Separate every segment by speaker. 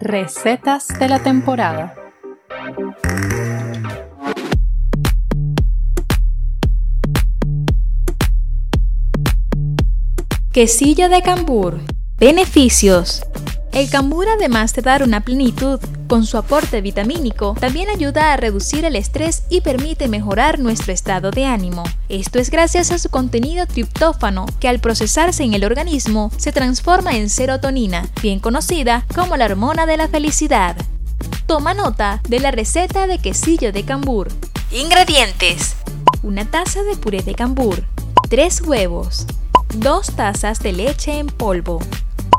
Speaker 1: Recetas de la temporada. Quesillo de cambur. Beneficios. El cambur, además de dar una plenitud con su aporte vitamínico, también ayuda a reducir el estrés y permite mejorar nuestro estado de ánimo. Esto es gracias a su contenido triptófano, que al procesarse en el organismo se transforma en serotonina, bien conocida como la hormona de la felicidad. Toma nota de la receta de quesillo de cambur. Ingredientes: una taza de puré de cambur, 3 huevos, 2 tazas de leche en polvo,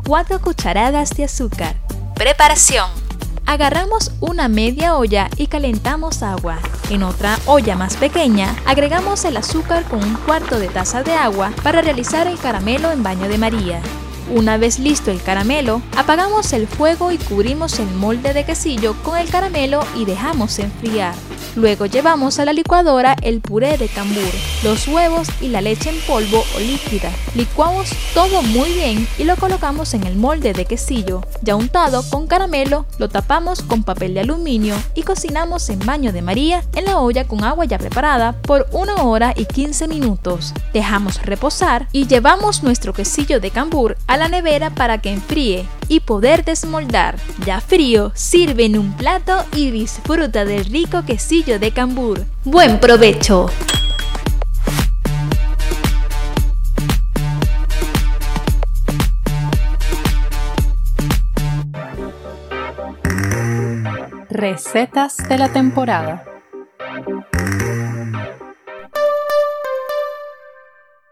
Speaker 1: 4 cucharadas de azúcar. Preparación. Agarramos una media olla y calentamos agua. En otra olla más pequeña, agregamos el azúcar con un cuarto de taza de agua para realizar el caramelo en baño de María. Una vez listo el caramelo, apagamos el fuego y cubrimos el molde de quesillo con el caramelo y dejamos enfriar. Luego llevamos a la licuadora el puré de cambur, los huevos y la leche en polvo o líquida. Licuamos todo muy bien y lo colocamos en el molde de quesillo. Ya untado con caramelo, lo tapamos con papel de aluminio y cocinamos en baño de María en la olla con agua ya preparada por 1 hora y 15 minutos. Dejamos reposar y llevamos nuestro quesillo de cambur a la nevera para que enfríe y poder desmoldar. Ya frío, sirve en un plato y disfruta del rico quesillo de cambur. ¡Buen provecho! Recetas de la temporada.